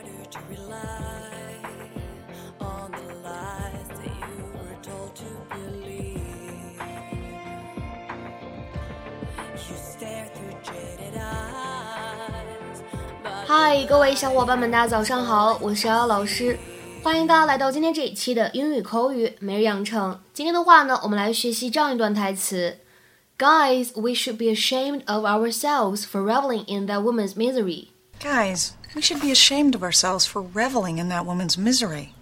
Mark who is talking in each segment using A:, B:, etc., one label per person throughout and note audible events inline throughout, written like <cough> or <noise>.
A: harder to rely on the lies that you were told to believe. You stare through jaded eyes. but
B: 嗨，各位小伙伴们，大家早上好，我是瑶瑶老师，欢迎大家来到今天这一期的英语口语每日养成。今天的话呢，我们来学习这样一段台词：Guys, we should be ashamed of ourselves for reveling in that woman's misery.
C: Guys, we should be ashamed of ourselves for reveling in that woman's misery.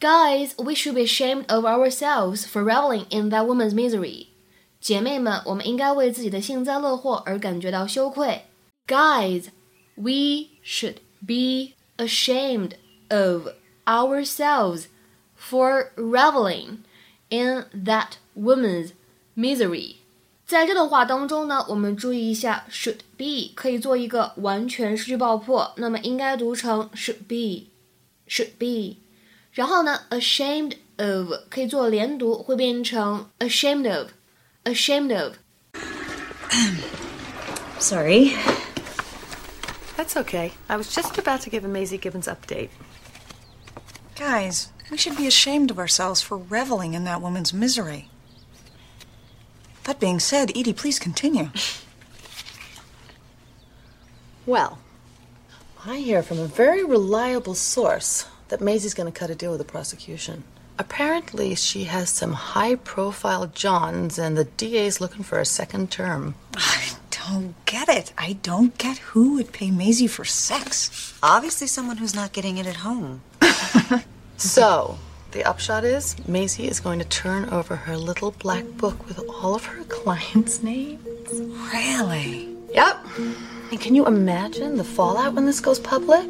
B: Guys, we should be ashamed of ourselves for reveling in that woman's misery. 姐妹们，我们应该为自己的幸灾乐祸而感觉到羞愧。Guys, we should be ashamed of ourselves for reveling in that woman's misery. 在这段话当中呢，我们注意一下，should be 可以做一个完全失去爆破，那么应该读成 should be，should be。然后呢，ashamed of 可以做连读，会变成 ashamed of，ashamed of。
D: Sorry. <clears throat>
E: That's okay. I was just about to give a Maisy Gibbons update.
C: Guys, we should be ashamed of ourselves for reveling in that woman's misery. That being said, Edie, please continue.
E: Well, I hear from a very reliable source that Maisy's going to cut a deal with the prosecution. Apparently, she has some high profile Johns, and the DA's looking for a second term.
C: I don't get it. I don't get who would pay Maisy for sex.
D: Obviously, someone who's not getting it at home. <laughs>
E: So, the upshot is Maisy is going to turn over her little black book with all of her <laughs> clients' names.
C: Really?
E: Yep. And can you imagine the fallout when this goes public?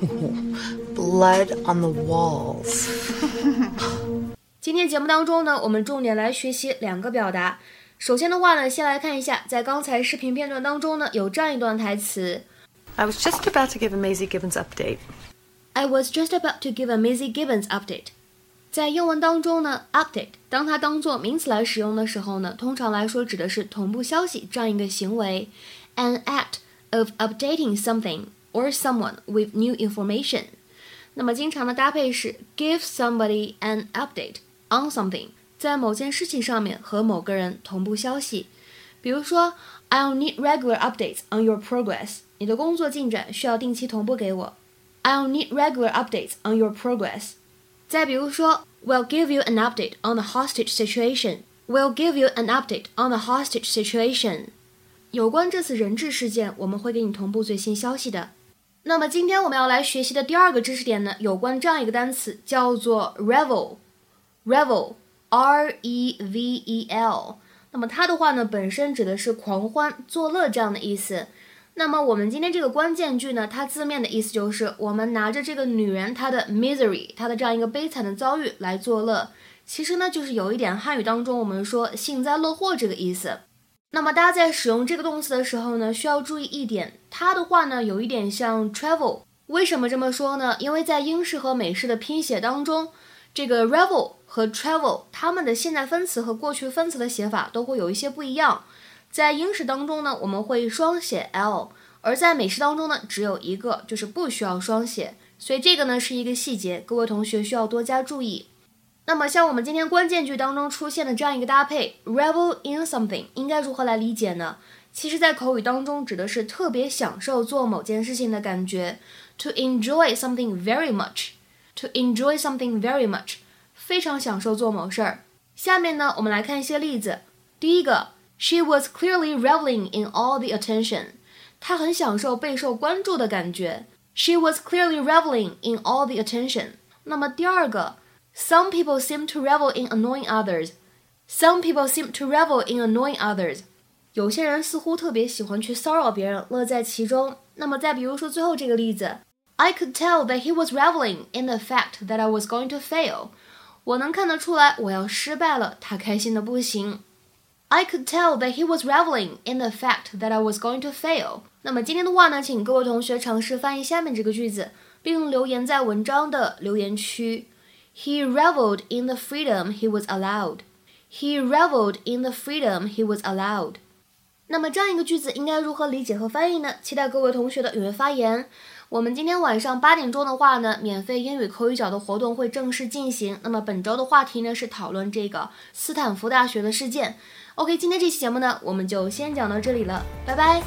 E: <laughs> Blood on the walls. <laughs>
B: 今天节目当中呢，我们重点来学习两个表达。首先的话呢，先来看一下，在刚才视频片段当中呢，有这样一段台词
E: ：I was just about to give a Maisy Gibbons update.
B: I was just about to give a Maisy Gibbons update. 在英文当中呢，update 当它当做名词来使用的时候呢，通常来说指的是同步消息这样一个行为，an act of updating something or someone with new information。那么经常的搭配是 give somebody an update on something，在某件事情上面和某个人同步消息。比如说，I'll need regular updates on your progress。你的工作进展需要定期同步给我。I'll need regular updates on your progress。 再比如说，We'll give you an update on the hostage situation. We'll give you an update on the hostage situation. 有关这次人质事件，我们会给你同步最新消息的。那么今天我们要来学习的第二个知识点呢，有关这样一个单词，叫做 revel。revel，r e v e l。那么它的话呢，本身指的是狂欢、作乐这样的意思。那么我们今天这个关键句呢，它字面的意思就是我们拿着这个女人她的 misery，她的这样一个悲惨的遭遇来作乐。其实呢，就是有一点汉语当中我们说幸灾乐祸这个意思。那么大家在使用这个动词的时候呢，需要注意一点，它的话呢有一点像 travel。为什么这么说呢？因为在英式和美式的拼写当中，这个 revel 和 travel 它们的现在分词和过去分词的写法都会有一些不一样。在英式当中呢，我们会双写 l，而在美式当中呢，只有一个，就是不需要双写。所以这个呢是一个细节，各位同学需要多加注意。那么像我们今天关键句当中出现的这样一个搭配，revel in something，应该如何来理解呢？其实，在口语当中指的是特别享受做某件事情的感觉，to enjoy something very much，to enjoy something very much，非常享受做某事儿。下面呢，我们来看一些例子。第一个 ，She was clearly reveling in all the attention。她很享受备受关注的感觉。She was clearly reveling in all the attention。那么第二个，Some people seem to revel in annoying others。Some people seem to revel in annoying others。有些人似乎特别喜欢去骚扰别人，乐在其中。那么再比如说最后这个例子，I could tell that he was reveling in the fact that I was going to fail。我能看得出来我要失败了，他开心的不行。 I could tell that he was reveling in the fact that I was going to fail。那么今天的话呢，请各位同学尝试翻译下面这个句子，并留言在文章的留言区。He reveled in the freedom he was allowed. He reveled in the freedom he was allowed. 那么这样一个句子应该如何理解和翻译呢？期待各位同学的踊跃发言。 我们今天晚上八点钟的话呢，免费英语口语角的活动会正式进行。那么本周的话题呢是讨论这个斯坦福大学的事件。OK，今天这期节目呢，我们就先讲到这里了，拜拜。